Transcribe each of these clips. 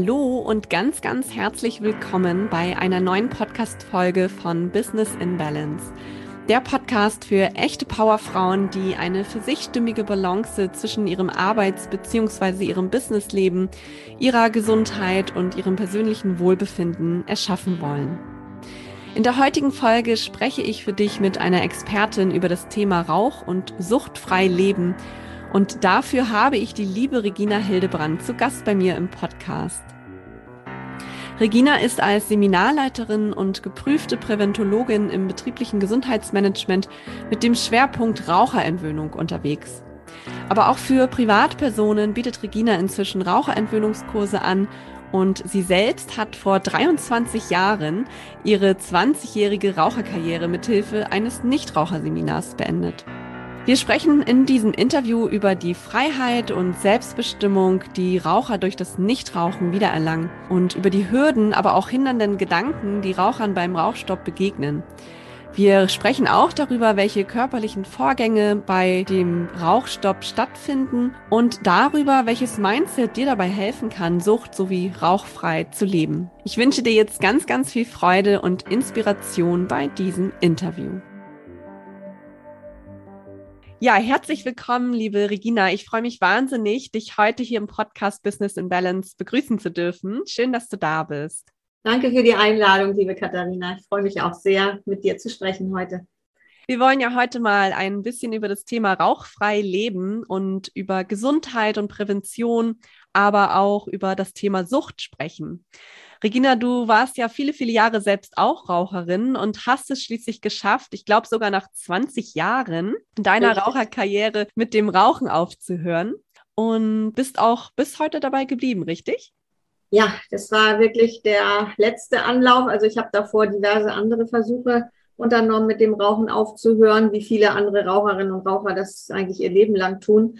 Hallo und ganz, ganz herzlich willkommen bei einer neuen Podcast-Folge von Business in Balance. Der Podcast für echte Powerfrauen, die eine für sich stimmige Balance zwischen ihrem Arbeits- bzw. ihrem Businessleben, ihrer Gesundheit und ihrem persönlichen Wohlbefinden erschaffen wollen. In der heutigen Folge spreche ich für dich mit einer Expertin über das Thema Rauch und suchtfrei Leben und dafür habe ich die liebe Regina Hildebrand zu Gast bei mir im Podcast. Regina ist als Seminarleiterin und geprüfte Präventologin im betrieblichen Gesundheitsmanagement mit dem Schwerpunkt Raucherentwöhnung unterwegs. Aber auch für Privatpersonen bietet Regina inzwischen Raucherentwöhnungskurse an und sie selbst hat vor 23 Jahren ihre 20-jährige Raucherkarriere mithilfe eines Nichtraucherseminars beendet. Wir sprechen in diesem Interview über die Freiheit und Selbstbestimmung, die Raucher durch das Nichtrauchen wiedererlangen und über die Hürden, aber auch hindernden Gedanken, die Rauchern beim Rauchstopp begegnen. Wir sprechen auch darüber, welche körperlichen Vorgänge bei dem Rauchstopp stattfinden und darüber, welches Mindset dir dabei helfen kann, Sucht sowie rauchfrei zu leben. Ich wünsche dir jetzt ganz, ganz viel Freude und Inspiration bei diesem Interview. Ja, herzlich willkommen, liebe Regina. Ich freue mich wahnsinnig, dich heute hier im Podcast Business in Balance begrüßen zu dürfen. Schön, dass du da bist. Danke für die Einladung, liebe Katharina. Ich freue mich auch sehr, mit dir zu sprechen heute. Wir wollen ja heute mal ein bisschen über das Thema rauchfrei leben und über Gesundheit und Prävention, aber auch über das Thema Sucht sprechen. Regina, du warst ja viele, viele Jahre selbst auch Raucherin und hast es schließlich geschafft, ich glaube sogar nach 20 Jahren deiner Raucherkarriere mit dem Rauchen aufzuhören und bist auch bis heute dabei geblieben, richtig? Ja, das war wirklich der letzte Anlauf. Also ich habe davor diverse andere Versuche unternommen, mit dem Rauchen aufzuhören, wie viele andere Raucherinnen und Raucher das eigentlich ihr Leben lang tun.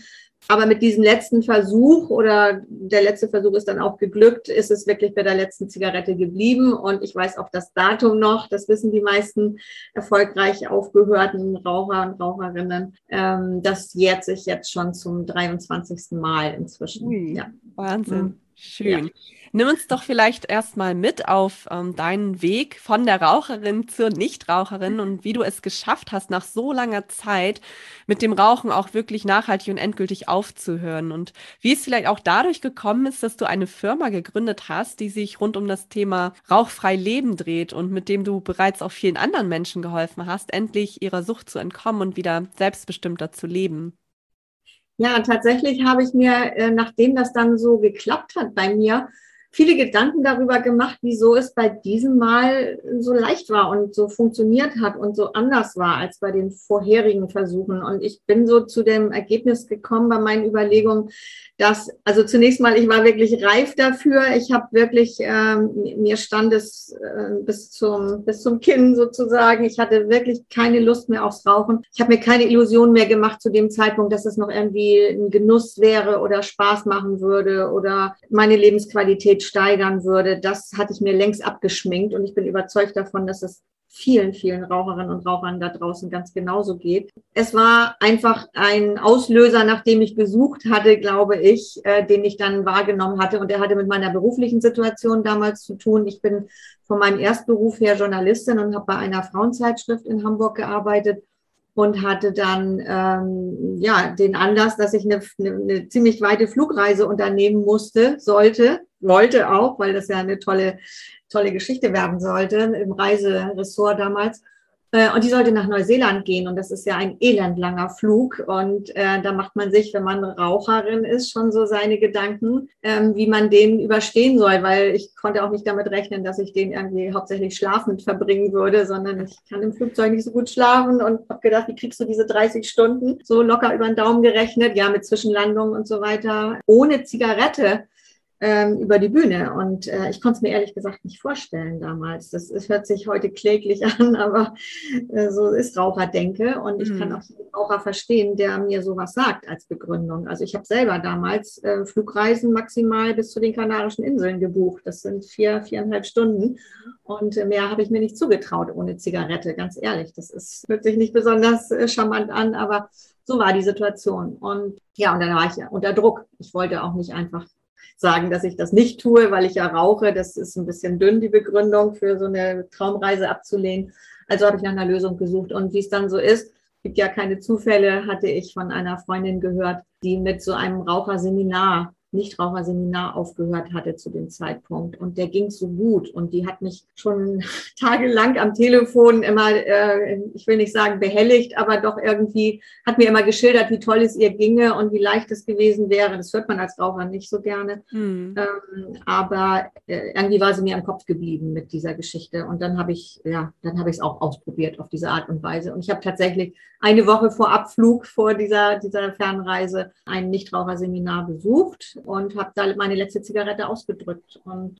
Aber mit diesem letzten Versuch oder der letzte Versuch ist dann auch geglückt, ist es wirklich bei der letzten Zigarette geblieben. Und ich weiß auch das Datum noch, das wissen die meisten erfolgreich aufgehörten Raucher und Raucherinnen. Ähm, das jährt sich jetzt schon zum 23. Mal inzwischen. Ui, ja. Wahnsinn. Mhm. Schön. Ja. Nimm uns doch vielleicht erstmal mit auf ähm, deinen Weg von der Raucherin zur Nichtraucherin und wie du es geschafft hast, nach so langer Zeit mit dem Rauchen auch wirklich nachhaltig und endgültig aufzuhören. Und wie es vielleicht auch dadurch gekommen ist, dass du eine Firma gegründet hast, die sich rund um das Thema rauchfrei Leben dreht und mit dem du bereits auch vielen anderen Menschen geholfen hast, endlich ihrer Sucht zu entkommen und wieder selbstbestimmter zu leben. Ja, tatsächlich habe ich mir, äh, nachdem das dann so geklappt hat bei mir, viele Gedanken darüber gemacht, wieso es bei diesem Mal so leicht war und so funktioniert hat und so anders war als bei den vorherigen Versuchen. Und ich bin so zu dem Ergebnis gekommen bei meinen Überlegungen, dass, also zunächst mal, ich war wirklich reif dafür. Ich habe wirklich, ähm, mir stand es äh, bis zum, bis zum Kinn sozusagen. Ich hatte wirklich keine Lust mehr aufs Rauchen. Ich habe mir keine Illusion mehr gemacht zu dem Zeitpunkt, dass es noch irgendwie ein Genuss wäre oder Spaß machen würde oder meine Lebensqualität steigern würde. Das hatte ich mir längst abgeschminkt und ich bin überzeugt davon, dass es vielen, vielen Raucherinnen und Rauchern da draußen ganz genauso geht. Es war einfach ein Auslöser, nach dem ich gesucht hatte, glaube ich, äh, den ich dann wahrgenommen hatte. Und er hatte mit meiner beruflichen Situation damals zu tun. Ich bin von meinem Erstberuf her Journalistin und habe bei einer Frauenzeitschrift in Hamburg gearbeitet und hatte dann ähm, ja den Anlass, dass ich eine, eine, eine ziemlich weite Flugreise unternehmen musste, sollte, wollte auch, weil das ja eine tolle tolle Geschichte werden sollte im Reiseressort damals. Äh, und die sollte nach Neuseeland gehen und das ist ja ein elendlanger Flug. Und äh, da macht man sich, wenn man Raucherin ist, schon so seine Gedanken, ähm, wie man den überstehen soll, weil ich konnte auch nicht damit rechnen, dass ich den irgendwie hauptsächlich schlafend verbringen würde, sondern ich kann im Flugzeug nicht so gut schlafen und habe gedacht, wie kriegst du diese 30 Stunden so locker über den Daumen gerechnet, ja, mit Zwischenlandungen und so weiter, ohne Zigarette ähm, über die Bühne. Und äh, ich konnte es mir ehrlich gesagt nicht vorstellen damals. Das, das hört sich heute kläglich an, aber äh, so ist Raucherdenke. Und ich mhm. kann auch den Raucher verstehen, der mir sowas sagt als Begründung. Also ich habe selber damals äh, Flugreisen maximal bis zu den Kanarischen Inseln gebucht. Das sind vier, viereinhalb Stunden. Und mehr habe ich mir nicht zugetraut ohne Zigarette, ganz ehrlich. Das ist, hört sich nicht besonders äh, charmant an, aber so war die Situation. Und ja, und dann war ich ja unter Druck. Ich wollte auch nicht einfach sagen, dass ich das nicht tue, weil ich ja rauche. Das ist ein bisschen dünn, die Begründung für so eine Traumreise abzulehnen. Also habe ich nach einer Lösung gesucht. Und wie es dann so ist, gibt ja keine Zufälle, hatte ich von einer Freundin gehört, die mit so einem Raucherseminar Nichtraucherseminar aufgehört hatte zu dem Zeitpunkt. Und der ging so gut. Und die hat mich schon tagelang am Telefon immer, äh, ich will nicht sagen behelligt, aber doch irgendwie hat mir immer geschildert, wie toll es ihr ginge und wie leicht es gewesen wäre. Das hört man als Raucher nicht so gerne. Mhm. Ähm, aber äh, irgendwie war sie mir im Kopf geblieben mit dieser Geschichte. Und dann habe ich, ja, dann habe ich es auch ausprobiert auf diese Art und Weise. Und ich habe tatsächlich eine Woche vor Abflug, vor dieser, dieser Fernreise, ein Nichtraucherseminar besucht und habe da meine letzte Zigarette ausgedrückt. Und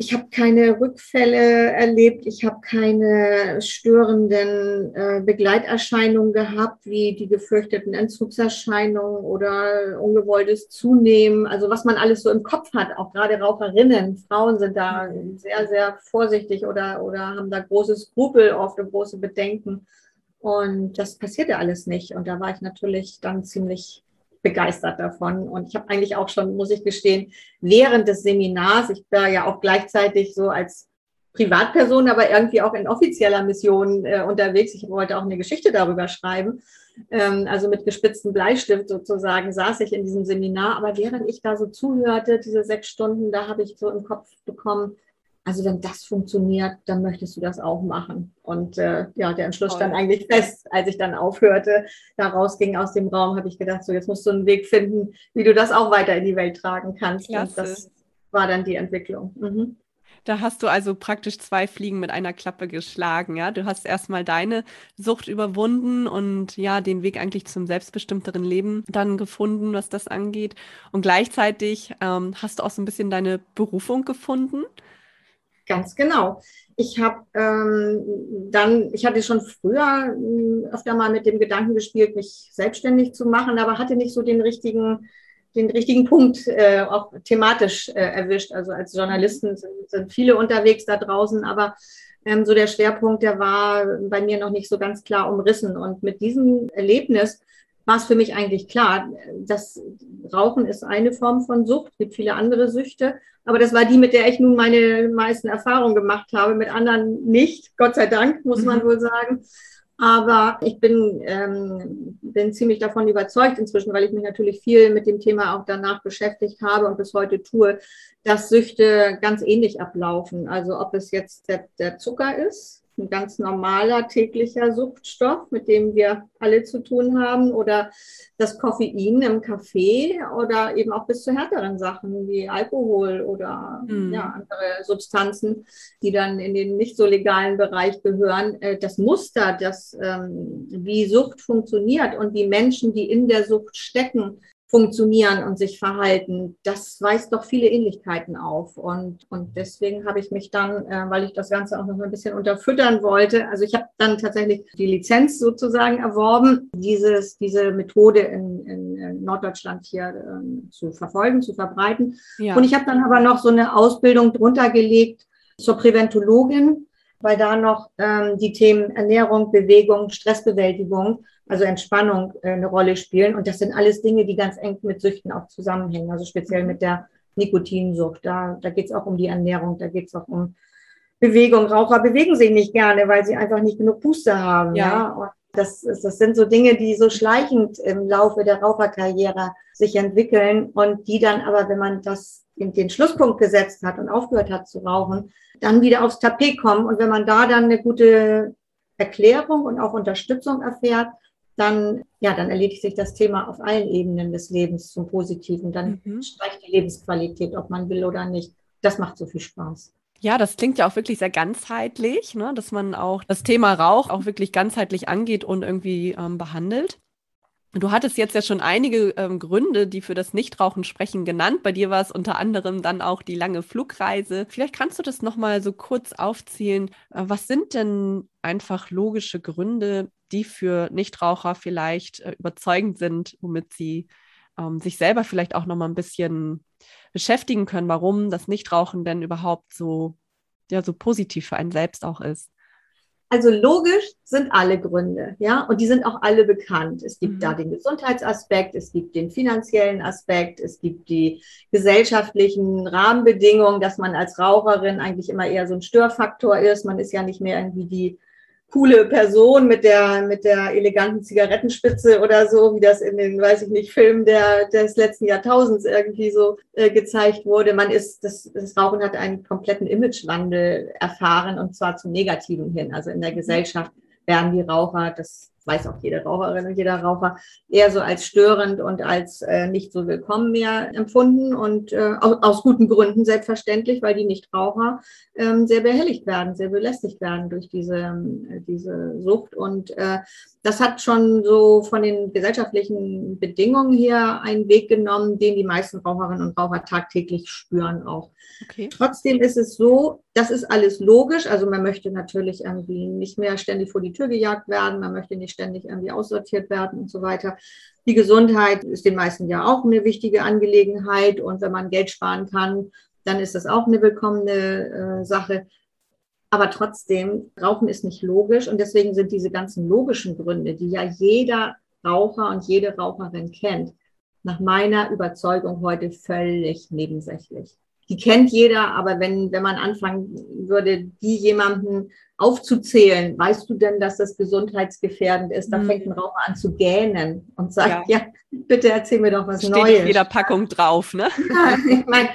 ich habe keine Rückfälle erlebt, ich habe keine störenden äh, Begleiterscheinungen gehabt, wie die gefürchteten Entzugserscheinungen oder ungewolltes Zunehmen. Also was man alles so im Kopf hat, auch gerade Raucherinnen, Frauen sind da sehr, sehr vorsichtig oder, oder haben da große Skrupel, oft große Bedenken. Und das passierte alles nicht. Und da war ich natürlich dann ziemlich begeistert davon. Und ich habe eigentlich auch schon, muss ich gestehen, während des Seminars, ich war ja auch gleichzeitig so als Privatperson, aber irgendwie auch in offizieller Mission äh, unterwegs. Ich wollte auch eine Geschichte darüber schreiben. Ähm, also mit gespitztem Bleistift sozusagen saß ich in diesem Seminar. Aber während ich da so zuhörte, diese sechs Stunden, da habe ich so im Kopf bekommen, also wenn das funktioniert, dann möchtest du das auch machen. Und äh, ja, der Entschluss stand eigentlich fest, als ich dann aufhörte, da rausging aus dem Raum, habe ich gedacht, so jetzt musst du einen Weg finden, wie du das auch weiter in die Welt tragen kannst. Klasse. Und das war dann die Entwicklung. Mhm. Da hast du also praktisch zwei Fliegen mit einer Klappe geschlagen, ja. Du hast erstmal deine Sucht überwunden und ja, den Weg eigentlich zum selbstbestimmteren Leben dann gefunden, was das angeht. Und gleichzeitig ähm, hast du auch so ein bisschen deine Berufung gefunden. Ganz genau. Ich habe ähm, dann, ich hatte schon früher äh, öfter mal mit dem Gedanken gespielt, mich selbstständig zu machen, aber hatte nicht so den richtigen, den richtigen Punkt äh, auch thematisch äh, erwischt. Also als Journalisten sind, sind, viele unterwegs da draußen, aber ähm, so der Schwerpunkt, der war bei mir noch nicht so ganz klar umrissen. Und mit diesem Erlebnis war es für mich eigentlich klar, dass Rauchen ist eine Form von Sucht, gibt viele andere Süchte, aber das war die, mit der ich nun meine meisten Erfahrungen gemacht habe, mit anderen nicht, Gott sei Dank, muss man mhm. wohl sagen. Aber ich bin, ähm, bin ziemlich davon überzeugt inzwischen, weil ich mich natürlich viel mit dem Thema auch danach beschäftigt habe und bis heute tue, dass Süchte ganz ähnlich ablaufen. Also ob es jetzt der, der Zucker ist, ein ganz normaler täglicher Suchtstoff, mit dem wir alle zu tun haben, oder das Koffein im Kaffee oder eben auch bis zu härteren Sachen wie Alkohol oder mhm. ja, andere Substanzen, die dann in den nicht so legalen Bereich gehören. Äh, das Muster, das ähm, wie Sucht funktioniert und wie Menschen, die in der Sucht stecken, funktionieren und sich verhalten, das weist doch viele Ähnlichkeiten auf. Und, und deswegen habe ich mich dann, äh, weil ich das Ganze auch noch ein bisschen unterfüttern wollte, also ich habe dann tatsächlich die Lizenz sozusagen erworben, dieses, diese Methode in, in Norddeutschland hier ähm, zu verfolgen, zu verbreiten. Ja. Und ich habe dann aber noch so eine Ausbildung drunter gelegt zur Präventologin, weil da noch ähm, die Themen Ernährung, Bewegung, Stressbewältigung also Entspannung äh, eine Rolle spielen. Und das sind alles Dinge, die ganz eng mit Süchten auch zusammenhängen, also speziell mit der Nikotinsucht. Da, da geht es auch um die Ernährung, da geht es auch um Bewegung. Raucher bewegen sich nicht gerne, weil sie einfach nicht genug Puste haben. Ja. ja? Das, das sind so Dinge, die so schleichend im Laufe der Raucherkarriere sich entwickeln und die dann aber, wenn man das in den Schlusspunkt gesetzt hat und aufgehört hat zu rauchen, dann wieder aufs Tapet kommen. Und wenn man da dann eine gute Erklärung und auch Unterstützung erfährt, dann, ja, dann erledigt sich das Thema auf allen Ebenen des Lebens zum Positiven. Dann mhm. steigt die Lebensqualität, ob man will oder nicht. Das macht so viel Spaß. Ja, das klingt ja auch wirklich sehr ganzheitlich, ne? dass man auch das Thema Rauch auch wirklich ganzheitlich angeht und irgendwie ähm, behandelt. Du hattest jetzt ja schon einige ähm, Gründe, die für das Nichtrauchen sprechen, genannt. Bei dir war es unter anderem dann auch die lange Flugreise. Vielleicht kannst du das nochmal so kurz aufzählen. Äh, was sind denn einfach logische Gründe, die für Nichtraucher vielleicht äh, überzeugend sind, womit sie ähm, sich selber vielleicht auch nochmal ein bisschen beschäftigen können, warum das Nichtrauchen denn überhaupt so, ja, so positiv für einen selbst auch ist? Also logisch sind alle Gründe, ja, und die sind auch alle bekannt. Es gibt mhm. da den Gesundheitsaspekt, es gibt den finanziellen Aspekt, es gibt die gesellschaftlichen Rahmenbedingungen, dass man als Raucherin eigentlich immer eher so ein Störfaktor ist. Man ist ja nicht mehr irgendwie die coole Person mit der, mit der eleganten Zigarettenspitze oder so, wie das in den, weiß ich nicht, Filmen der, des letzten Jahrtausends irgendwie so äh, gezeigt wurde. Man ist, das, das Rauchen hat einen kompletten Imagewandel erfahren und zwar zum Negativen hin. Also in der Gesellschaft werden die Raucher, das weiß auch jede Raucherin und jeder Raucher, eher so als störend und als äh, nicht so willkommen mehr empfunden und äh, aus, aus, guten Gründen selbstverständlich, weil die Nichtraucher ähm, sehr behelligt werden, sehr belästigt werden durch diese, äh, diese Sucht. Und äh, das hat schon so von den gesellschaftlichen Bedingungen her einen Weg genommen, den die meisten Raucherinnen und Raucher tagtäglich spüren auch. Okay. Trotzdem ist es so, das ist alles logisch. Also man möchte natürlich irgendwie nicht mehr ständig vor die Tür gejagt werden, man möchte nicht ständig irgendwie aussortiert werden und so weiter. Die Gesundheit ist den meisten ja auch eine wichtige Angelegenheit und wenn man Geld sparen kann, dann ist das auch eine willkommene äh, Sache. Aber trotzdem, Rauchen ist nicht logisch und deswegen sind diese ganzen logischen Gründe, die ja jeder Raucher und jede Raucherin kennt, nach meiner Überzeugung heute völlig nebensächlich die kennt jeder, aber wenn, wenn man anfangen würde, die jemanden aufzuzählen, weißt du denn, dass das gesundheitsgefährdend ist? Da mhm. fängt ein Raucher an zu gähnen und sagt, ja, ja bitte erzähl mir doch was Steht Neues. Steht jeder Packung drauf, ne? Ja, ich meine,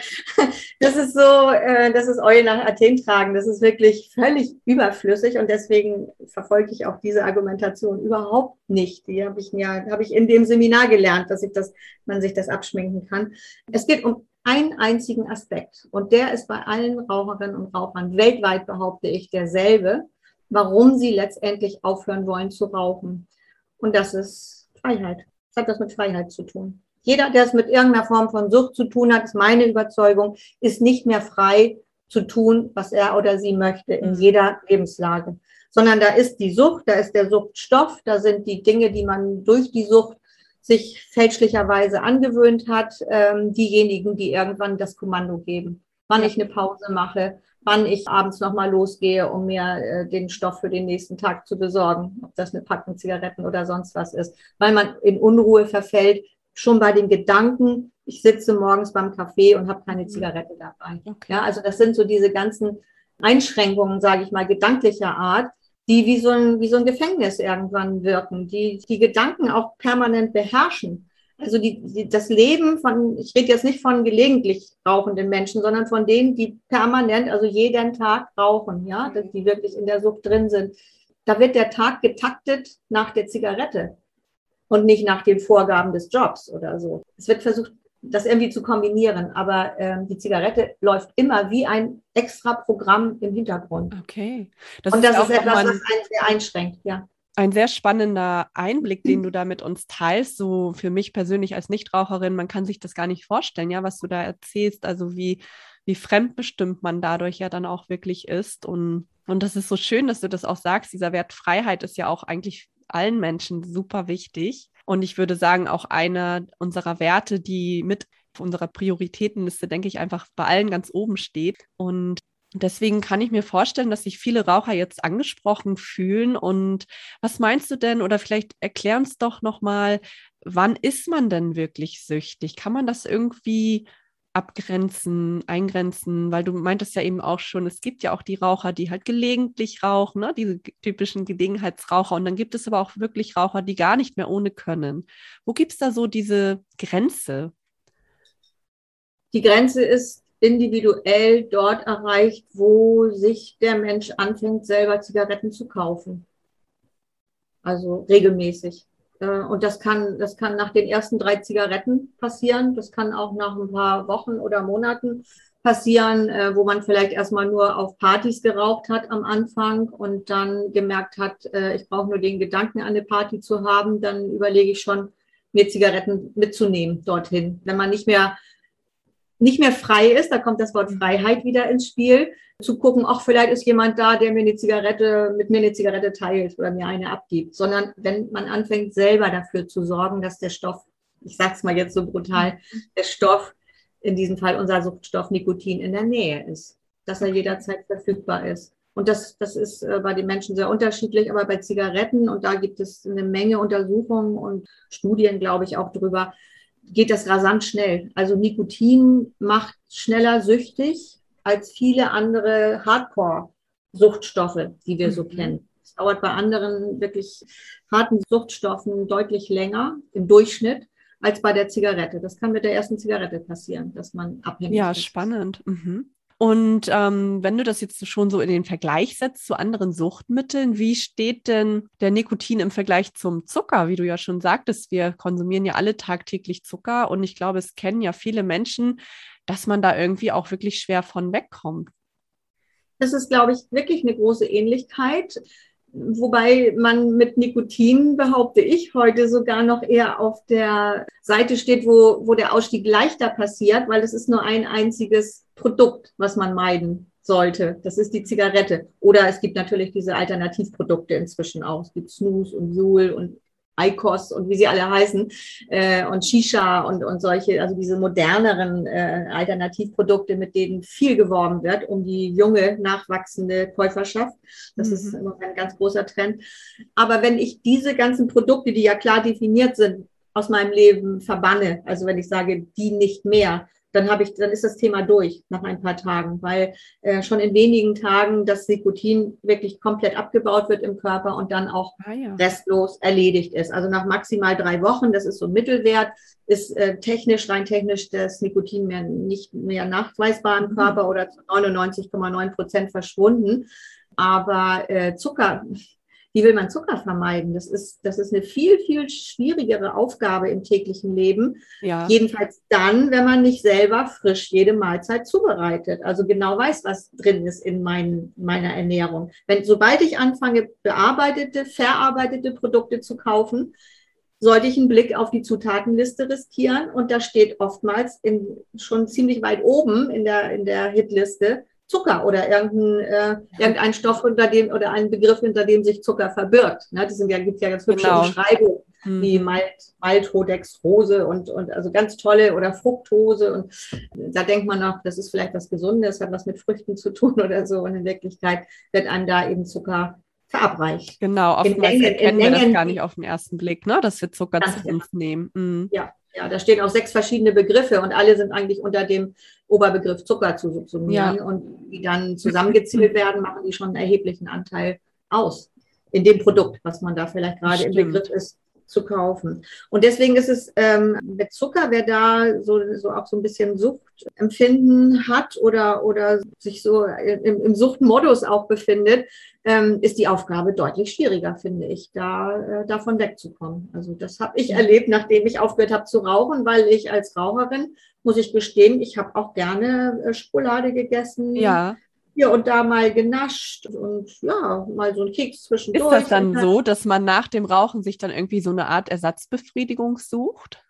das ist so, äh, das ist Eule nach Athen tragen. Das ist wirklich völlig überflüssig und deswegen verfolge ich auch diese Argumentation überhaupt nicht. Die habe ich mir, habe ich in dem Seminar gelernt, dass ich das, man sich das abschminken kann. Es geht um einen einzigen Aspekt. Und der ist bei allen Raucherinnen und Rauchern weltweit, behaupte ich, derselbe, warum sie letztendlich aufhören wollen zu rauchen. Und das ist Freiheit. Das hat das mit Freiheit zu tun. Jeder, der es mit irgendeiner Form von Sucht zu tun hat, ist meine Überzeugung, ist nicht mehr frei zu tun, was er oder sie möchte in mhm. jeder Lebenslage. Sondern da ist die Sucht, da ist der Suchtstoff, da sind die Dinge, die man durch die Sucht sich fälschlicherweise angewöhnt hat, ähm, diejenigen, die irgendwann das Kommando geben, wann ich eine Pause mache, wann ich abends nochmal losgehe, um mir äh, den Stoff für den nächsten Tag zu besorgen, ob das eine Packung Zigaretten oder sonst was ist, weil man in Unruhe verfällt, schon bei den Gedanken, ich sitze morgens beim Kaffee und habe keine Zigarette dabei. Okay. Ja, also das sind so diese ganzen Einschränkungen, sage ich mal, gedanklicher Art, die wie so ein, wie so ein Gefängnis irgendwann wirken, die die Gedanken auch permanent beherrschen. Also die, die, das Leben von, ich rede jetzt nicht von gelegentlich rauchenden Menschen, sondern von denen, die permanent, also jeden Tag rauchen, ja, die wirklich in der Sucht drin sind. Da wird der Tag getaktet nach der Zigarette und nicht nach den Vorgaben des Jobs oder so. Es wird versucht, das irgendwie zu kombinieren. Aber ähm, die Zigarette läuft immer wie ein extra Programm im Hintergrund. Okay. Das Und das ist, ist etwas, was einen sehr einschränkt, ja. Ein sehr spannender Einblick, den du da mit uns teilst, so für mich persönlich als Nichtraucherin, man kann sich das gar nicht vorstellen, ja, was du da erzählst, also wie, wie fremdbestimmt man dadurch ja dann auch wirklich ist. Und, und das ist so schön, dass du das auch sagst, dieser Wert Freiheit ist ja auch eigentlich allen Menschen super wichtig. Und ich würde sagen, auch einer unserer Werte, die mit unserer Prioritätenliste, denke ich, einfach bei allen ganz oben steht. Und Deswegen kann ich mir vorstellen, dass sich viele Raucher jetzt angesprochen fühlen. Und was meinst du denn? Oder vielleicht erklär uns doch nochmal, wann ist man denn wirklich süchtig? Kann man das irgendwie abgrenzen, eingrenzen, weil du meintest ja eben auch schon, es gibt ja auch die Raucher, die halt gelegentlich rauchen, ne? diese typischen Gelegenheitsraucher. Und dann gibt es aber auch wirklich Raucher, die gar nicht mehr ohne können. Wo gibt es da so diese Grenze? Die Grenze ist individuell dort erreicht, wo sich der Mensch anfängt, selber Zigaretten zu kaufen. Also regelmäßig. Äh, und das kann, das kann nach den ersten drei Zigaretten passieren. Das kann auch nach ein paar Wochen oder Monaten passieren, äh, wo man vielleicht erstmal nur auf Partys geraucht hat am Anfang und dann gemerkt hat, äh, ich brauche nur den Gedanken, eine Party zu haben, dann überlege ich schon, mir Zigaretten mitzunehmen dorthin. Wenn man nicht mehr nicht mehr frei ist, da kommt das Wort Freiheit wieder ins Spiel, zu gucken, ach, vielleicht ist jemand da, der mir eine Zigarette, mit mir eine Zigarette teilt oder mir eine abgibt, sondern wenn man anfängt, selber dafür zu sorgen, dass der Stoff, ich sag's mal jetzt so brutal, der Stoff, in diesem Fall unser Suchtstoff Nikotin in der Nähe ist, dass er jederzeit verfügbar ist. Und das, das ist äh, bei den Menschen sehr unterschiedlich, aber bei Zigaretten, und da gibt es eine Menge Untersuchungen und Studien, glaube ich, auch drüber, geht das rasant schnell. Also Nikotin macht schneller süchtig als viele andere Hardcore-Suchtstoffe, die wir mhm. so kennen. Es dauert bei anderen wirklich harten Suchtstoffen deutlich länger im Durchschnitt als bei der Zigarette. Das kann mit der ersten Zigarette passieren, dass man abhängig ja, ist. Ja, spannend. Mhm. Und ähm, wenn du das jetzt schon so in den Vergleich setzt zu anderen Suchtmitteln, wie steht denn der Nikotin im Vergleich zum Zucker? Wie du ja schon sagtest, wir konsumieren ja alle tagtäglich Zucker und ich glaube, es kennen ja viele Menschen, dass man da irgendwie auch wirklich schwer von wegkommt. Das ist, glaube ich, wirklich eine große Ähnlichkeit. Wobei man mit Nikotin, behaupte ich, heute sogar noch eher auf der Seite steht, wo, wo der Ausstieg leichter passiert, weil es ist nur ein einziges Produkt, was man meiden sollte. Das ist die Zigarette. Oder es gibt natürlich diese Alternativprodukte inzwischen auch. Es gibt Snooze und Juul und Eikos und wie sie alle heißen äh, und Shisha und, und solche, also diese moderneren äh, Alternativprodukte, mit denen viel geworben wird, um die junge, nachwachsende Käuferschaft. Das mhm. ist immer ein ganz großer Trend. Aber wenn ich diese ganzen Produkte, die ja klar definiert sind, aus meinem Leben verbanne, also wenn ich sage, die nicht mehr, dann habe ich, dann ist das Thema durch nach ein paar Tagen, weil äh, schon in wenigen Tagen das Nikotin wirklich komplett abgebaut wird im Körper und dann auch ah, ja. restlos erledigt ist. Also nach maximal drei Wochen, das ist so ein Mittelwert, ist äh, technisch, rein technisch das Nikotin mehr nicht mehr nachweisbar im mhm. Körper oder zu 99,9 Prozent verschwunden. Aber äh, Zucker, wie will man Zucker vermeiden? Das ist, das ist eine viel, viel schwierigere Aufgabe im täglichen Leben. Ja. Jedenfalls dann, wenn man nicht selber frisch jede Mahlzeit zubereitet. Also genau weiß, was drin ist in mein, meiner Ernährung. Wenn, sobald ich anfange, bearbeitete, verarbeitete Produkte zu kaufen, sollte ich einen Blick auf die Zutatenliste riskieren. Und da steht oftmals in, schon ziemlich weit oben in der, in der Hitliste Zucker oder irgendein, äh, irgendein Stoff unter dem oder ein Begriff, hinter dem sich Zucker verbirgt. Ne? Das sind ja, gibt ja ganz hübsche genau. Beschreibungen mhm. wie Malt, Maltodextrose und, und also ganz tolle oder Fructose. Und da denkt man noch, das ist vielleicht was Gesundes, hat was mit Früchten zu tun oder so. Und in Wirklichkeit wird einem da eben Zucker verabreicht. Genau, oftmals erkennen wir das gar nicht auf den ersten Blick, ne? dass wir Zucker zu uns nehmen. Mhm. Ja, ja, da stehen auch sechs verschiedene Begriffe und alle sind eigentlich unter dem Oberbegriff Zucker zu subsumieren. Ja. Und die dann zusammengezählt werden, machen die schon einen erheblichen Anteil aus in dem Produkt, was man da vielleicht gerade im Begriff ist zu kaufen. Und deswegen ist es ähm, mit Zucker, wer da so, so auch so ein bisschen Suchtempfinden hat oder, oder sich so im, im Suchtmodus auch befindet, ähm, ist die Aufgabe deutlich schwieriger, finde ich, da äh, davon wegzukommen. Also das habe ich erlebt, nachdem ich aufgehört habe zu rauchen, weil ich als Raucherin, muss ich gestehen, ich habe auch gerne äh, Schokolade gegessen. Ja hier und da mal genascht und ja, mal so ein Keks zwischendurch. Ist das dann so, dass man nach dem Rauchen sich dann irgendwie so eine Art Ersatzbefriedigung sucht?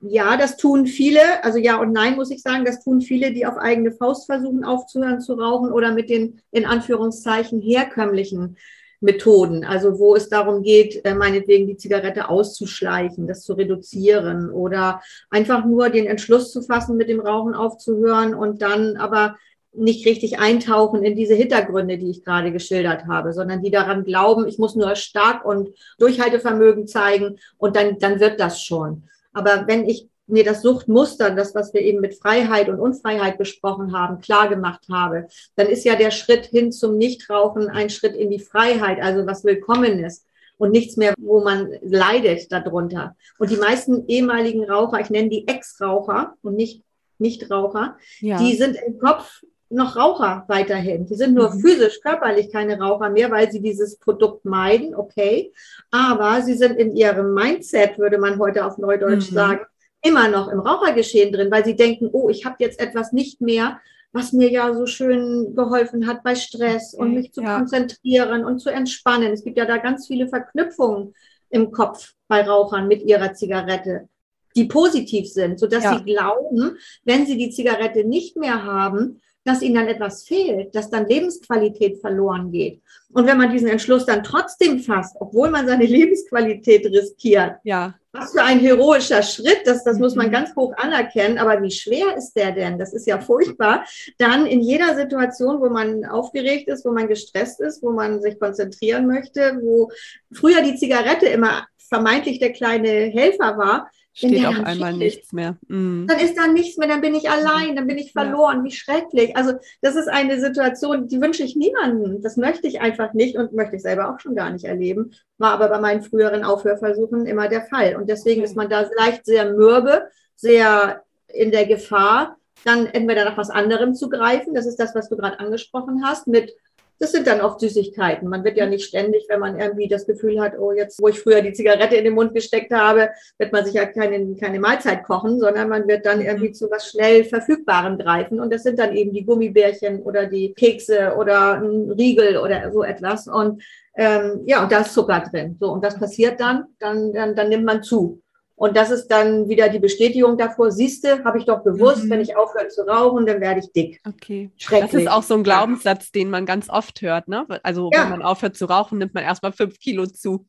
Ja, das tun viele, also ja und nein muss ich sagen, das tun viele, die auf eigene Faust versuchen aufzuhören zu rauchen oder mit den in Anführungszeichen herkömmlichen Methoden, also wo es darum geht, äh, meinetwegen die Zigarette auszuschleichen, das zu reduzieren oder einfach nur den Entschluss zu fassen, mit dem Rauchen aufzuhören und dann aber nicht richtig eintauchen in diese Hintergründe, die ich gerade geschildert habe, sondern die daran glauben, ich muss nur stark und Durchhaltevermögen zeigen und dann, dann wird das schon. Aber wenn ich mir das Suchtmuster, das, was wir eben mit Freiheit und Unfreiheit besprochen haben, klar gemacht habe, dann ist ja der Schritt hin zum Nichtrauchen ein Schritt in die Freiheit, also was willkommen ist und nichts mehr, wo man leidet darunter. Und die meisten ehemaligen Raucher, ich nenne die Ex-Raucher und nicht Nichtraucher, ja. die sind im Kopf noch Raucher weiterhin. Die sind nur mhm. physisch, körperlich keine Raucher mehr, weil sie dieses Produkt meiden, okay. Aber sie sind in ihrem Mindset, würde man heute auf Neudeutsch mhm. sagen, immer noch im Rauchergeschehen drin, weil sie denken, oh, ich habe jetzt etwas nicht mehr, was mir ja so schön geholfen hat bei Stress okay, und mich zu ja. konzentrieren und zu entspannen. Es gibt ja da ganz viele Verknüpfungen im Kopf bei Rauchern mit ihrer Zigarette, die positiv sind, sodass ja. sie glauben, wenn sie die Zigarette nicht mehr haben, dass ihnen dann etwas fehlt, dass dann Lebensqualität verloren geht. Und wenn man diesen Entschluss dann trotzdem fasst, obwohl man seine Lebensqualität riskiert, ja. was für ein heroischer Schritt, das, das muss man mhm. ganz hoch anerkennen. Aber wie schwer ist der denn? Das ist ja furchtbar. Dann in jeder Situation, wo man aufgeregt ist, wo man gestresst ist, wo man sich konzentrieren möchte, wo früher die Zigarette immer vermeintlich der kleine Helfer war, steht auf einmal nichts mehr. Mhm. Dann ist da nichts mehr, dann bin ich allein, dann bin ich verloren, ja. wie schrecklich. Also das ist eine Situation, die wünsche ich niemandem. Das möchte ich einfach nicht und möchte ich selber auch schon gar nicht erleben. War aber bei meinen früheren Aufhörversuchen immer der Fall. Und deswegen okay. ist man da leicht sehr mürbe, sehr in der Gefahr, dann entweder nach was anderem zu greifen. Das ist das, was du gerade angesprochen hast, mit das sind dann oft Süßigkeiten. Man wird ja nicht ständig, wenn man irgendwie das Gefühl hat, oh, jetzt, wo ich früher die Zigarette in den Mund gesteckt habe, wird man sich ja keine, keine Mahlzeit kochen, sondern man wird dann irgendwie zu was schnell Verfügbarem greifen. Und das sind dann eben die Gummibärchen oder die Kekse oder ein Riegel oder so etwas. Und ähm, ja, und da ist Zucker drin. So, und was passiert dann? Dann, dann, dann nimmt man zu. Und das ist dann wieder die Bestätigung davor, siehste, habe ich doch gewusst, mhm. wenn ich aufhöre zu rauchen, dann werde ich dick. Okay. Das ist auch so ein Glaubenssatz, den man ganz oft hört. Ne? Also ja. wenn man aufhört zu rauchen, nimmt man erstmal fünf Kilo zu.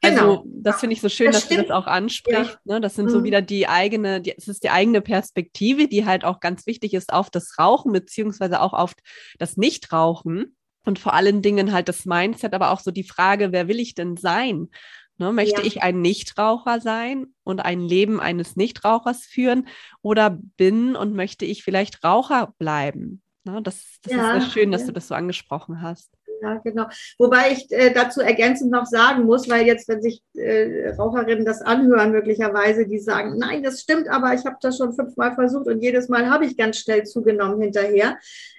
Also genau. das finde ich so schön, das dass stimmt. du das auch ansprichst. Ja. Ne? Das sind mhm. so wieder die eigene, es ist die eigene Perspektive, die halt auch ganz wichtig ist auf das Rauchen, beziehungsweise auch auf das Nichtrauchen. Und vor allen Dingen halt das Mindset, aber auch so die Frage, wer will ich denn sein? Ne, möchte ja. ich ein Nichtraucher sein und ein Leben eines Nichtrauchers führen oder bin und möchte ich vielleicht Raucher bleiben? Ne, das, das ja, ist sehr schön, dass du das so angesprochen hast. Ja, genau. Wobei ich äh, dazu ergänzend noch sagen muss, weil jetzt, wenn sich äh, Raucherinnen das anhören, möglicherweise, die sagen, nein, das stimmt, aber ich habe das schon fünfmal versucht und jedes Mal habe ich ganz schnell zugenommen hinterher.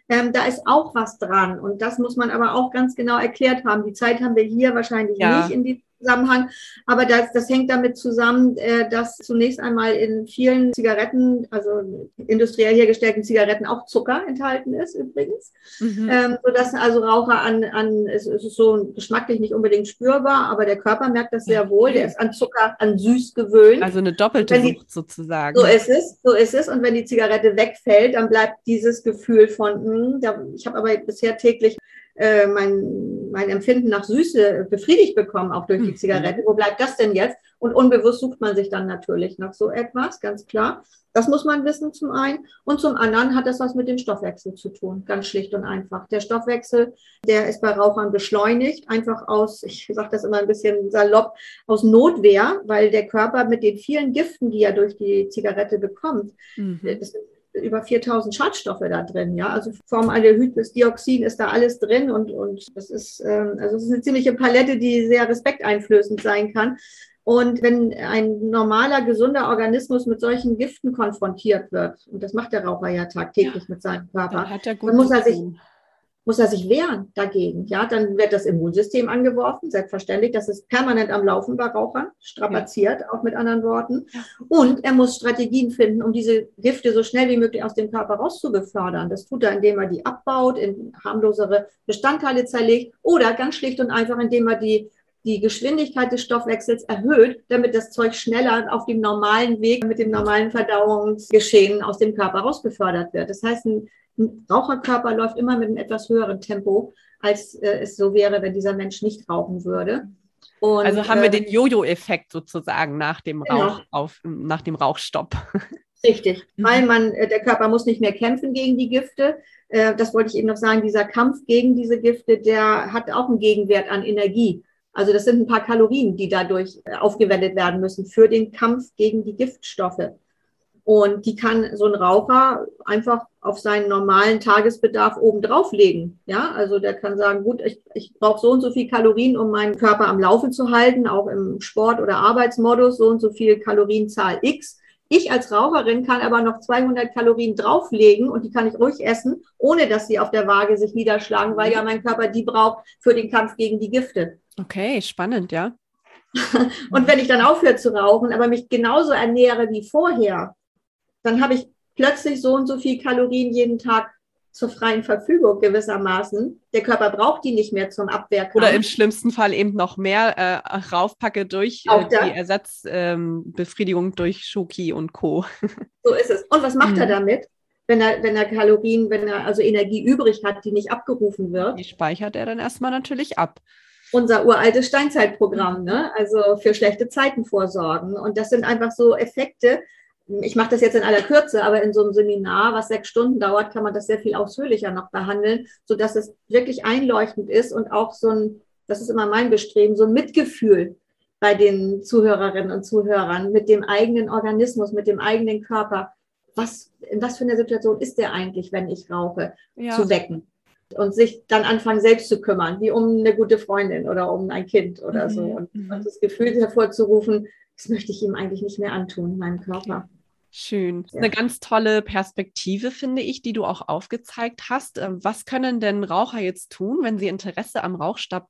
Ähm, da ist auch was dran und das muss man aber auch ganz genau erklärt haben. Die Zeit haben wir hier wahrscheinlich ja. nicht in die Zusammenhang. Aber das, das hängt damit zusammen, äh, dass zunächst einmal in vielen Zigaretten, also industriell hergestellten Zigaretten, auch Zucker enthalten ist übrigens. Mhm. Ähm, sodass also Raucher an, an es, ist so geschmacklich nicht unbedingt spürbar, aber der Körper merkt das sehr wohl. Der ist an Zucker, an süß gewöhnt. Also eine doppelte die, Sucht sozusagen. So ist es, so ist es. Und wenn die Zigarette wegfällt, dann bleibt dieses Gefühl von, hm, ich habe aber bisher täglich äh, mein, mein Empfinden nach Süße befriedigt bekommen, auch durch die mhm. Zigarette. Wo bleibt das denn jetzt? Und unbewusst sucht man sich dann natürlich nach so etwas, ganz klar. Das muss man wissen zum einen. Und zum anderen hat das was mit dem Stoffwechsel zu tun, ganz schlicht und einfach. Der Stoffwechsel, der ist bei Rauchern beschleunigt, einfach aus, ich sage das immer ein bisschen salopp, aus Notwehr, weil der Körper mit den vielen Giften, die er durch die Zigarette bekommt, mhm. das über 4000 Schadstoffe da drin, ja. Also Formaldehyd bis Dioxin ist da alles drin und, und das ist, ähm, also es ist eine ziemliche Palette, die sehr respekteinflößend sein kann. Und wenn ein normaler, gesunder Organismus mit solchen Giften konfrontiert wird, und das macht der Raucher ja tagtäglich ja, mit seinem Körper, dann, dann muss er sich, muss er sich wehren dagegen. Ja, dann wird das Immunsystem angeworfen, selbstverständlich. Das ist permanent am Laufen bei Rauchern, strapaziert, ja. auch mit anderen Worten. Und er muss Strategien finden, um diese Gifte so schnell wie möglich aus dem Körper rauszubefördern. Das tut er, indem er die abbaut, in harmlosere Bestandteile zerlegt oder ganz schlicht und einfach, indem er die die Geschwindigkeit des Stoffwechsels erhöht, damit das Zeug schneller auf dem normalen Weg mit dem normalen Verdauungsgeschehen aus dem Körper rausbefördert wird. Das heißt, ein ein Raucherkörper läuft immer mit einem etwas höheren Tempo, als äh, es so wäre, wenn dieser Mensch nicht rauchen würde. Und, also haben wir äh, den Jojo-Effekt sozusagen nach dem genau. Rauch auf, nach dem Rauchstopp. Richtig, mhm. weil man, äh, der Körper muss nicht mehr kämpfen gegen die Gifte. Äh, das wollte ich eben noch sagen, dieser Kampf gegen diese Gifte, der hat auch einen Gegenwert an Energie. Also das sind ein paar Kalorien, die dadurch aufgewendet werden müssen für den Kampf gegen die Giftstoffe. Und die kann so ein Raucher einfach auf seinen normalen Tagesbedarf obendrauf legen. Ja, also der kann sagen, gut, ich, ich brauche so und so viel Kalorien, um meinen Körper am Laufen zu halten, auch im Sport- oder Arbeitsmodus, so und so viel Kalorienzahl X. Ich als Raucherin kann aber noch 200 Kalorien drauflegen und die kann ich ruhig essen, ohne dass sie auf der Waage sich niederschlagen, weil ja mein Körper die braucht für den Kampf gegen die Gifte. Okay, spannend, ja. und wenn ich dann aufhöre zu rauchen, aber mich genauso ernähre wie vorher, dann habe ich plötzlich so und so viel Kalorien jeden Tag zur freien Verfügung gewissermaßen. Der Körper braucht die nicht mehr zum Abwehrkampf. Oder im schlimmsten Fall eben noch mehr äh, raufpacke durch äh, die Ersatzbefriedigung ähm, durch Schoki und Co. So ist es. Und was macht mhm. er damit? wenn er, wenn er Kalorien, wenn er also Energie übrig hat, die nicht abgerufen wird. Die speichert er dann erstmal natürlich ab. Unser uraltes Steinzeitprogramm, ne? also für schlechte Zeiten vorsorgen. Und das sind einfach so Effekte. Ich mache das jetzt in aller Kürze, aber in so einem Seminar, was sechs Stunden dauert, kann man das sehr viel ausführlicher noch behandeln, sodass es wirklich einleuchtend ist und auch so ein, das ist immer mein Bestreben, so ein Mitgefühl bei den Zuhörerinnen und Zuhörern mit dem eigenen Organismus, mit dem eigenen Körper. Was, in was für einer Situation ist der eigentlich, wenn ich rauche, ja. zu wecken? Und sich dann anfangen, selbst zu kümmern, wie um eine gute Freundin oder um ein Kind oder mhm. so. Und, mhm. und, das Gefühl hervorzurufen, das möchte ich ihm eigentlich nicht mehr antun, meinem Körper. Schön. Ja. Eine ganz tolle Perspektive, finde ich, die du auch aufgezeigt hast. Ähm, was können denn Raucher jetzt tun, wenn sie Interesse am Rauchstab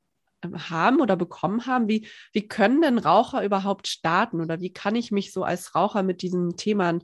haben oder bekommen haben. Wie, wie können denn Raucher überhaupt starten oder wie kann ich mich so als Raucher mit diesen Themen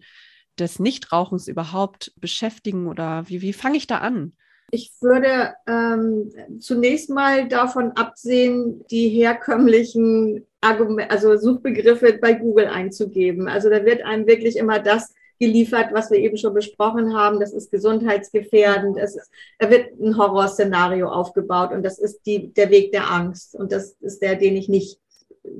des Nichtrauchens überhaupt beschäftigen oder wie, wie fange ich da an? Ich würde ähm, zunächst mal davon absehen, die herkömmlichen Argument, also Suchbegriffe bei Google einzugeben. Also da wird einem wirklich immer das geliefert, was wir eben schon besprochen haben. Das ist gesundheitsgefährdend. Es ist, da wird ein Horrorszenario aufgebaut und das ist die, der Weg der Angst. Und das ist der, den ich nicht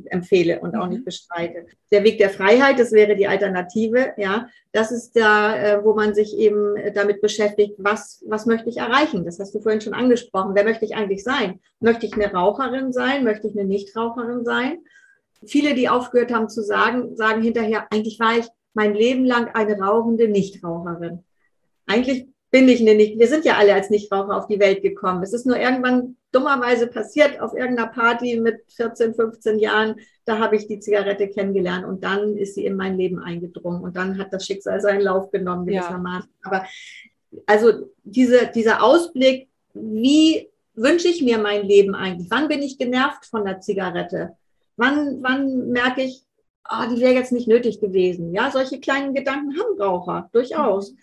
empfehle und auch nicht mhm. bestreite. Der Weg der Freiheit, das wäre die Alternative, ja. Das ist da, äh, wo man sich eben damit beschäftigt, was, was möchte ich erreichen? Das hast du vorhin schon angesprochen. Wer möchte ich eigentlich sein? Möchte ich eine Raucherin sein? Möchte ich eine Nichtraucherin sein? Viele, die aufgehört haben zu sagen, sagen hinterher, eigentlich war ich mein Leben lang eine rauchende Nichtraucherin. Eigentlich bin ich eine nicht. Wir sind ja alle als Nichtraucher auf die Welt gekommen. Es ist nur irgendwann dummerweise passiert auf irgendeiner Party mit 14, 15 Jahren. Da habe ich die Zigarette kennengelernt und dann ist sie in mein Leben eingedrungen und dann hat das Schicksal seinen Lauf genommen gewissermaßen. Ja. Aber also diese, dieser Ausblick, wie wünsche ich mir mein Leben eigentlich? Wann bin ich genervt von der Zigarette? Wann, wann merke ich, oh, die wäre jetzt nicht nötig gewesen. Ja, solche kleinen Gedanken haben Raucher, durchaus.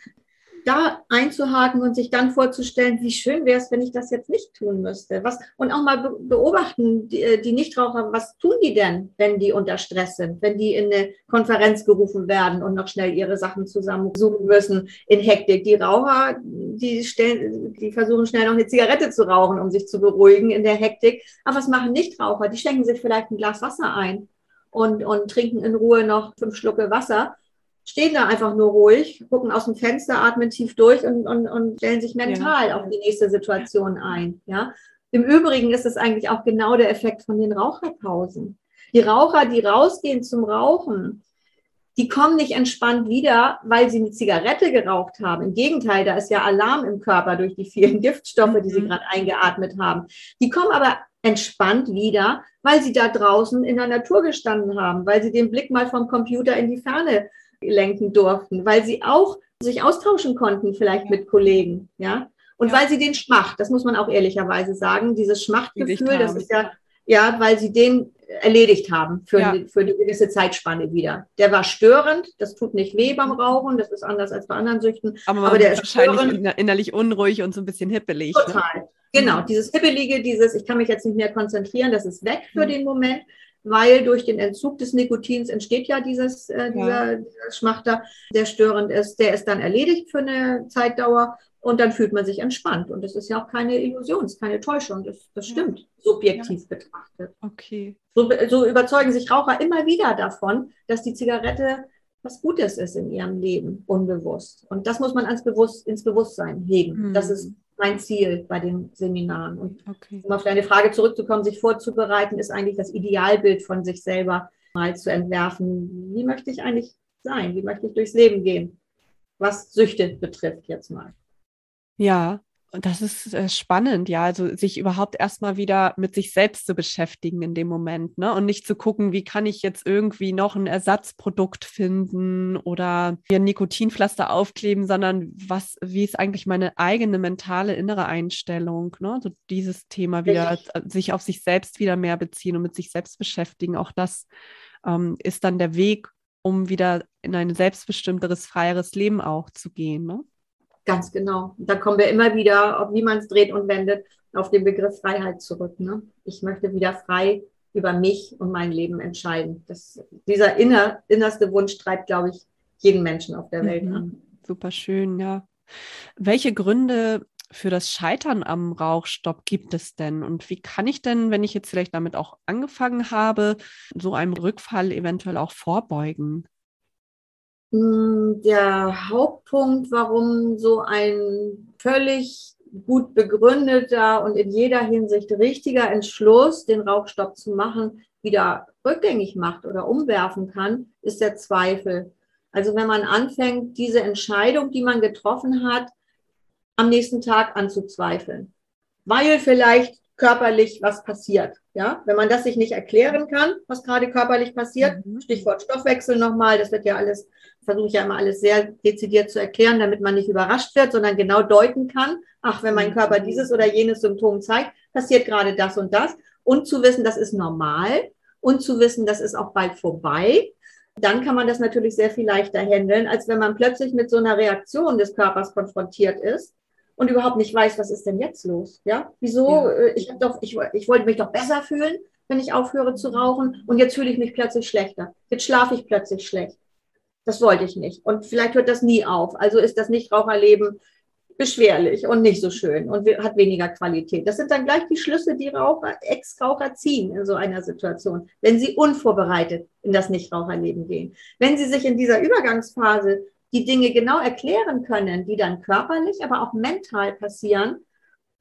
Da einzuhaken und sich dann vorzustellen, wie schön wäre es, wenn ich das jetzt nicht tun müsste. Was, und auch mal beobachten, die, äh, die Nichtraucher, was tun die denn, wenn die unter Stress sind, wenn die in eine Konferenz gerufen werden und noch schnell ihre Sachen zusammensuchen müssen in Hektik. Die Raucher, die, stellen, die versuchen schnell noch eine Zigarette zu rauchen, um sich zu beruhigen in der Hektik. Aber was machen Nichtraucher? Die schenken sich vielleicht ein Glas Wasser ein und, und trinken in Ruhe noch fünf Schlucke Wasser, stehen da einfach nur ruhig, gucken aus dem Fenster, atmen tief durch und, und, und stellen sich mental ja. auf die nächste Situation ein. Ja? Im Übrigen ist es eigentlich auch genau der Effekt von den Raucherpausen. Die Raucher, die rausgehen zum Rauchen, die kommen nicht entspannt wieder, weil sie eine Zigarette geraucht haben. Im Gegenteil, da ist ja Alarm im Körper durch die vielen Giftstoffe, die sie mhm. gerade eingeatmet haben. Die kommen aber entspannt wieder, weil sie da draußen in der Natur gestanden haben, weil sie den Blick mal vom Computer in die Ferne lenken durften, weil sie auch sich austauschen konnten, vielleicht mit Kollegen, ja. Und ja. weil sie den Schmacht, das muss man auch ehrlicherweise sagen, dieses Schmachtgefühl, das ist ja, ja, weil sie den erledigt haben für, ja. eine, für eine gewisse Zeitspanne wieder. Der war störend, das tut nicht weh beim Rauchen, das ist anders als bei anderen Süchten. Aber, aber der ist wahrscheinlich störend. innerlich unruhig und so ein bisschen hippelig. Ne? Total. Ne? Genau, dieses Hibbelige, dieses, ich kann mich jetzt nicht mehr konzentrieren, das ist weg für mhm. den Moment, weil durch den Entzug des Nikotins entsteht ja dieses, äh, dieser, ja. dieser Schmachter, der störend ist, der ist dann erledigt für eine Zeitdauer und dann fühlt man sich entspannt. Und das ist ja auch keine Illusion, es ist keine Täuschung, das, das stimmt, ja. subjektiv ja. betrachtet. Okay. So, so überzeugen sich Raucher immer wieder davon, dass die Zigarette was Gutes ist in ihrem Leben, unbewusst. Und das muss man ans Bewusst, ins Bewusstsein heben. Mhm. Das ist mein Ziel bei den Seminaren. Und okay. um auf deine Frage zurückzukommen, sich vorzubereiten, ist eigentlich das Idealbild von sich selber mal zu entwerfen. Wie möchte ich eigentlich sein? Wie möchte ich durchs Leben gehen? Was Süchte betrifft jetzt mal. Ja, und das ist äh, spannend, ja, also sich überhaupt erstmal wieder mit sich selbst zu beschäftigen in dem Moment, ne? Und nicht zu gucken, wie kann ich jetzt irgendwie noch ein Ersatzprodukt finden oder mir ein Nikotinpflaster aufkleben, sondern was, wie ist eigentlich meine eigene mentale innere Einstellung, ne? So dieses Thema wieder, Richtig. Äh, sich auf sich selbst wieder mehr beziehen und mit sich selbst beschäftigen. Auch das ähm, ist dann der Weg, um wieder in ein selbstbestimmteres, freieres Leben auch zu gehen, ne? Ganz genau. Da kommen wir immer wieder, wie man es dreht und wendet, auf den Begriff Freiheit zurück. Ne? Ich möchte wieder frei über mich und mein Leben entscheiden. Das, dieser inner, innerste Wunsch treibt, glaube ich, jeden Menschen auf der Welt mhm. an. Super schön, ja. Welche Gründe für das Scheitern am Rauchstopp gibt es denn? Und wie kann ich denn, wenn ich jetzt vielleicht damit auch angefangen habe, so einem Rückfall eventuell auch vorbeugen? Hm, der Hauptpunkt, warum so ein völlig gut begründeter und in jeder Hinsicht richtiger Entschluss, den Rauchstopp zu machen, wieder rückgängig macht oder umwerfen kann, ist der Zweifel. Also wenn man anfängt, diese Entscheidung, die man getroffen hat, am nächsten Tag anzuzweifeln, weil vielleicht körperlich was passiert. Ja, wenn man das sich nicht erklären kann, was gerade körperlich passiert, mhm. Stichwort Stoffwechsel nochmal, das wird ja alles, versuche ich ja immer alles sehr dezidiert zu erklären, damit man nicht überrascht wird, sondern genau deuten kann, ach, wenn mein Körper dieses oder jenes Symptom zeigt, passiert gerade das und das. Und zu wissen, das ist normal und zu wissen, das ist auch bald vorbei. Dann kann man das natürlich sehr viel leichter handeln, als wenn man plötzlich mit so einer Reaktion des Körpers konfrontiert ist und überhaupt nicht weiß, was ist denn jetzt los? Ja, wieso? Ja. Äh, ich doch, ich, ich wollte mich doch besser fühlen, wenn ich aufhöre zu rauchen und jetzt fühle ich mich plötzlich schlechter. Jetzt schlafe ich plötzlich schlecht. Das wollte ich nicht. Und vielleicht hört das nie auf. Also ist das Nichtraucherleben beschwerlich und nicht so schön und hat weniger Qualität. Das sind dann gleich die Schlüsse, die Raucher, Ex-Raucher ziehen in so einer Situation, wenn sie unvorbereitet in das Nichtraucherleben gehen. Wenn sie sich in dieser Übergangsphase die Dinge genau erklären können, die dann körperlich, aber auch mental passieren,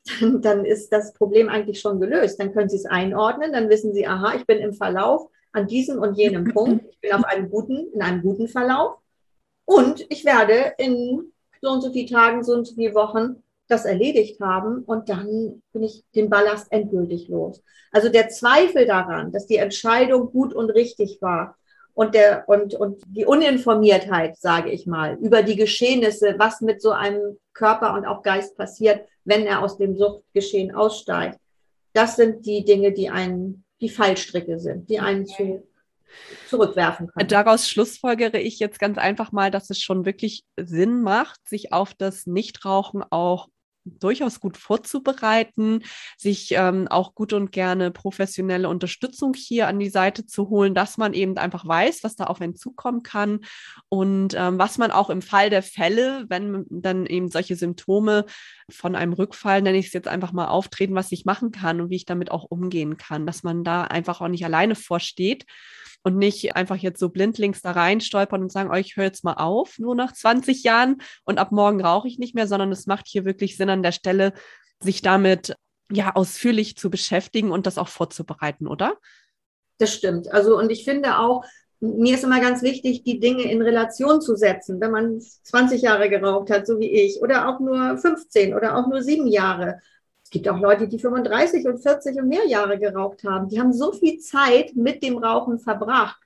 dann, dann ist das Problem eigentlich schon gelöst. Dann können Sie es einordnen, dann wissen Sie, aha, ich bin im Verlauf an diesem und jenem Punkt, ich bin auf einem guten, in einem guten Verlauf und ich werde in so und so viele Tagen, so und so viele Wochen das erledigt haben und dann bin ich den Ballast endgültig los. Also der Zweifel daran, dass die Entscheidung gut und richtig war, und der und und die Uninformiertheit, sage ich mal, über die Geschehnisse, was mit so einem Körper und auch Geist passiert, wenn er aus dem Suchtgeschehen aussteigt. Das sind die Dinge, die einen die Fallstricke sind, die einen zu zurückwerfen können. Daraus schlussfolgere ich jetzt ganz einfach mal, dass es schon wirklich Sinn macht, sich auf das Nichtrauchen auch durchaus gut vorzubereiten, sich ähm, auch gut und gerne professionelle Unterstützung hier an die Seite zu holen, dass man eben einfach weiß, was da auf einen zukommen kann. Und ähm, was man auch im Fall der Fälle, wenn dann eben solche Symptome von einem Rückfall, nenne ich es jetzt einfach mal, auftreten, was ich machen kann und wie ich damit auch umgehen kann, dass man da einfach auch nicht alleine vorsteht und nicht einfach jetzt so blindlings da rein stolpern und sagen, oh, ich höre jetzt mal auf, nur nach 20 Jahren und ab morgen rauche ich nicht mehr, sondern es macht hier wirklich Sinn an der Stelle, sich damit ja ausführlich zu beschäftigen und das auch vorzubereiten, oder? Das stimmt. Also und ich finde auch, mir ist immer ganz wichtig, die Dinge in Relation zu setzen. Wenn man 20 Jahre geraucht hat, so wie ich, oder auch nur 15 oder auch nur sieben Jahre, gibt auch Leute, die 35 und 40 und mehr Jahre geraucht haben. Die haben so viel Zeit mit dem Rauchen verbracht,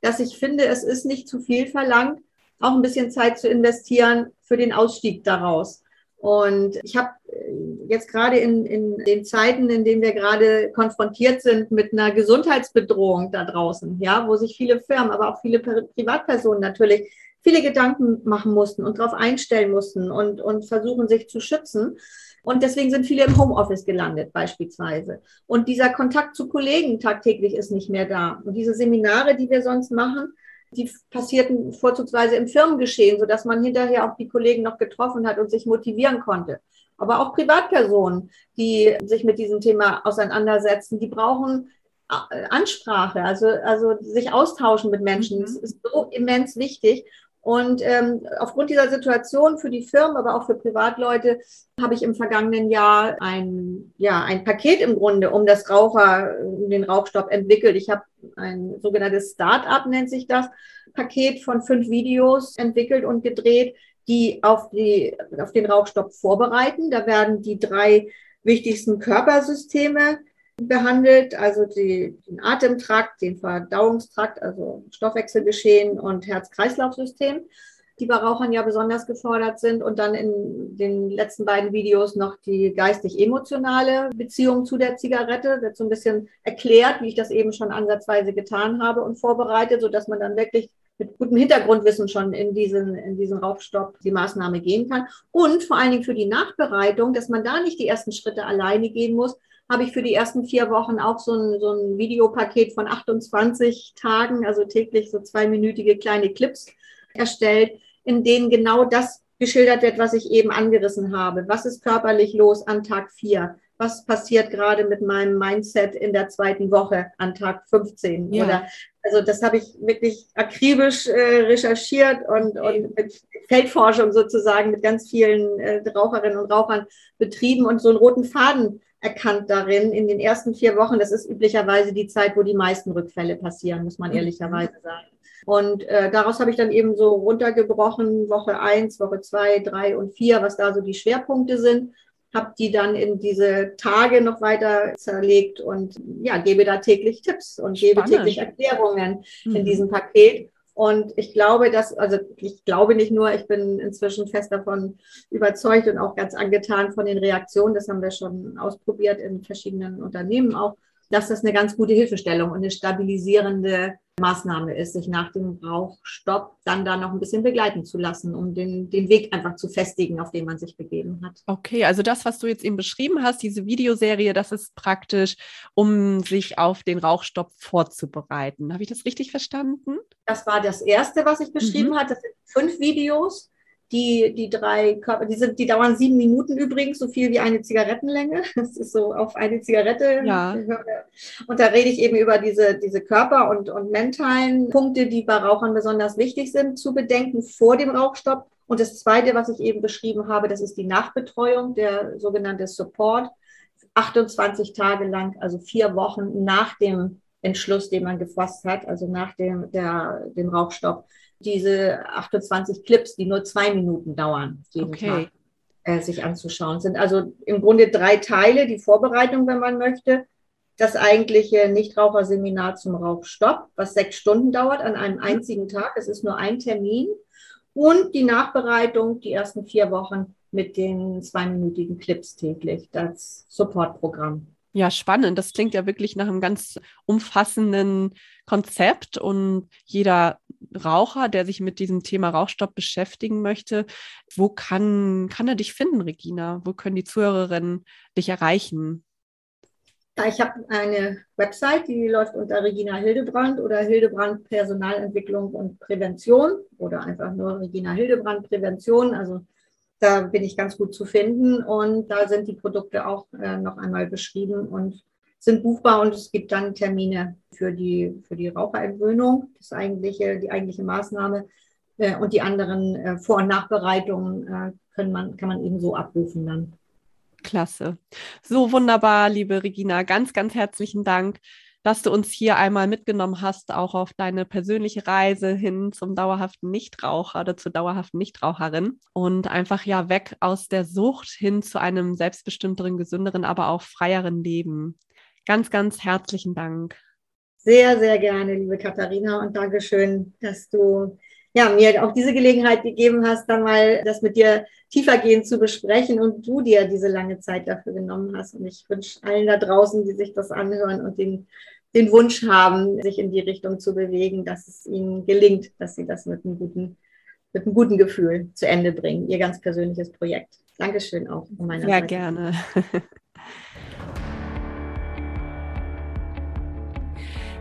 dass ich finde, es ist nicht zu viel verlangt, auch ein bisschen Zeit zu investieren für den Ausstieg daraus. Und ich habe äh, jetzt gerade in, in den Zeiten, in denen wir gerade konfrontiert sind mit einer Gesundheitsbedrohung da draußen, ja, wo sich viele Firmen, aber auch viele Privatpersonen natürlich viele Gedanken machen mussten und darauf einstellen mussten und, und versuchen, sich zu schützen, und deswegen sind viele im Homeoffice gelandet beispielsweise. Und dieser Kontakt zu Kollegen tagtäglich ist nicht mehr da. Und diese Seminare, die wir sonst machen, die passierten vorzugsweise im Firmengeschehen, sodass man hinterher auch die Kollegen noch getroffen hat und sich motivieren konnte. Aber auch Privatpersonen, die sich mit diesem Thema auseinandersetzen, die brauchen äh, Ansprache, also, also sich austauschen mit Menschen. Das mhm. ist so immens wichtig. Und ähm, aufgrund dieser Situation für die Firmen, aber auch für Privatleute, habe ich im vergangenen Jahr ein, ja, ein Paket im Grunde um das Raucher, um den Rauchstopp entwickelt. Ich habe ein sogenanntes Start-up, nennt sich das, Paket von fünf Videos entwickelt und gedreht, die auf, die auf den Rauchstopp vorbereiten. Da werden die drei wichtigsten Körpersysteme behandelt, also die, den Atemtrakt, den Verdauungstrakt, also Stoffwechselgeschehen und Herz-Kreislauf-System, die bei Rauchern ja besonders gefordert sind. Und dann in den letzten beiden Videos noch die geistig-emotionale Beziehung zu der Zigarette. Wird so ein bisschen erklärt, wie ich das eben schon ansatzweise getan habe und vorbereitet, sodass man dann wirklich mit gutem Hintergrundwissen schon in diesen, in diesen Rauchstopp die Maßnahme gehen kann. Und vor allen Dingen für die Nachbereitung, dass man da nicht die ersten Schritte alleine gehen muss, habe ich für die ersten vier Wochen auch so ein, so ein Videopaket von 28 Tagen, also täglich so zweiminütige kleine Clips erstellt, in denen genau das geschildert wird, was ich eben angerissen habe. Was ist körperlich los an Tag 4? Was passiert gerade mit meinem Mindset in der zweiten Woche an Tag 15? Ja. Oder also das habe ich wirklich akribisch äh, recherchiert und, und mit Feldforschung sozusagen mit ganz vielen äh, Raucherinnen und Rauchern betrieben und so einen roten Faden erkannt darin in den ersten vier Wochen. Das ist üblicherweise die Zeit, wo die meisten Rückfälle passieren, muss man mhm. ehrlicherweise sagen. Und äh, daraus habe ich dann eben so runtergebrochen, Woche eins, Woche zwei, drei und vier, was da so die Schwerpunkte sind habe die dann in diese Tage noch weiter zerlegt und ja, gebe da täglich Tipps und gebe Spannend. täglich Erklärungen mhm. in diesem Paket. Und ich glaube, dass, also ich glaube nicht nur, ich bin inzwischen fest davon überzeugt und auch ganz angetan von den Reaktionen. Das haben wir schon ausprobiert in verschiedenen Unternehmen auch, dass das eine ganz gute Hilfestellung und eine stabilisierende Maßnahme ist, sich nach dem Rauchstopp dann da noch ein bisschen begleiten zu lassen, um den, den Weg einfach zu festigen, auf den man sich begeben hat. Okay, also das, was du jetzt eben beschrieben hast, diese Videoserie, das ist praktisch, um sich auf den Rauchstopp vorzubereiten. Habe ich das richtig verstanden? Das war das erste, was ich beschrieben mhm. habe. Das sind fünf Videos die, die drei Körper, die, sind, die dauern sieben Minuten übrigens, so viel wie eine Zigarettenlänge. Das ist so auf eine Zigarette. Ja. Und da rede ich eben über diese, diese Körper- und, und mentalen Punkte, die bei Rauchern besonders wichtig sind, zu bedenken vor dem Rauchstopp. Und das Zweite, was ich eben beschrieben habe, das ist die Nachbetreuung, der sogenannte Support. 28 Tage lang, also vier Wochen nach dem Entschluss, den man gefasst hat, also nach dem, der, dem Rauchstopp diese 28 Clips, die nur zwei Minuten dauern, jeden okay. Tag, äh, sich anzuschauen. Sind also im Grunde drei Teile, die Vorbereitung, wenn man möchte, das eigentliche Nichtraucherseminar zum Rauchstopp, was sechs Stunden dauert an einem einzigen Tag. Es ist nur ein Termin. Und die Nachbereitung, die ersten vier Wochen mit den zweiminütigen Clips täglich, das Supportprogramm. Ja, spannend. Das klingt ja wirklich nach einem ganz umfassenden Konzept und jeder Raucher, der sich mit diesem Thema Rauchstopp beschäftigen möchte, wo kann, kann er dich finden, Regina? Wo können die Zuhörerinnen dich erreichen? Ich habe eine Website, die läuft unter Regina Hildebrand oder Hildebrand Personalentwicklung und Prävention oder einfach nur Regina Hildebrand Prävention. Also da bin ich ganz gut zu finden und da sind die Produkte auch äh, noch einmal beschrieben und sind buchbar und es gibt dann Termine für die, für die Raucherentwöhnung, das eigentliche, die eigentliche Maßnahme. Äh, und die anderen äh, Vor- und Nachbereitungen äh, können man, kann man eben so abrufen dann. Klasse. So wunderbar, liebe Regina. Ganz, ganz herzlichen Dank dass du uns hier einmal mitgenommen hast, auch auf deine persönliche Reise hin zum dauerhaften Nichtraucher oder zur dauerhaften Nichtraucherin und einfach ja weg aus der Sucht hin zu einem selbstbestimmteren, gesünderen, aber auch freieren Leben. Ganz, ganz herzlichen Dank. Sehr, sehr gerne, liebe Katharina, und Dankeschön, dass du ja, mir auch diese Gelegenheit gegeben hast, dann mal das mit dir tiefergehend zu besprechen und du dir diese lange Zeit dafür genommen hast. Und ich wünsche allen da draußen, die sich das anhören und den den Wunsch haben, sich in die Richtung zu bewegen, dass es ihnen gelingt, dass sie das mit einem guten, mit einem guten Gefühl zu Ende bringen, ihr ganz persönliches Projekt. Dankeschön auch von meiner Sehr Seite. Sehr gerne.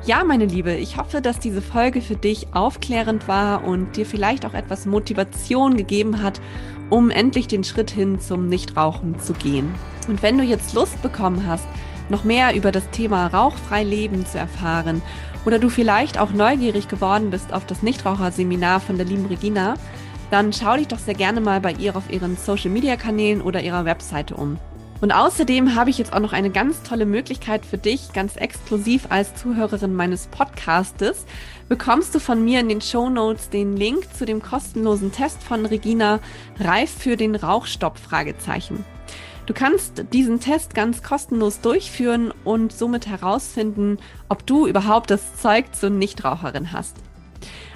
Ja, meine Liebe, ich hoffe, dass diese Folge für dich aufklärend war und dir vielleicht auch etwas Motivation gegeben hat, um endlich den Schritt hin zum Nichtrauchen zu gehen. Und wenn du jetzt Lust bekommen hast, noch mehr über das Thema rauchfrei Leben zu erfahren oder du vielleicht auch neugierig geworden bist auf das Nichtraucherseminar von der lieben Regina, dann schau dich doch sehr gerne mal bei ihr auf ihren Social Media Kanälen oder ihrer Webseite um. Und außerdem habe ich jetzt auch noch eine ganz tolle Möglichkeit für dich, ganz exklusiv als Zuhörerin meines Podcastes. Bekommst du von mir in den Show Notes den Link zu dem kostenlosen Test von Regina Reif für den Rauchstopp? Du kannst diesen Test ganz kostenlos durchführen und somit herausfinden, ob du überhaupt das Zeug zur Nichtraucherin hast.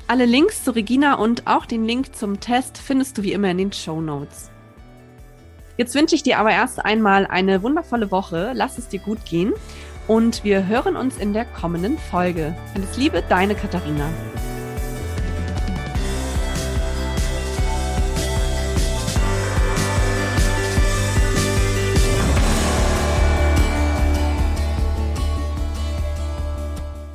Alle Links zu Regina und auch den Link zum Test findest du wie immer in den Show Notes. Jetzt wünsche ich dir aber erst einmal eine wundervolle Woche. Lass es dir gut gehen und wir hören uns in der kommenden Folge. Alles Liebe, deine Katharina.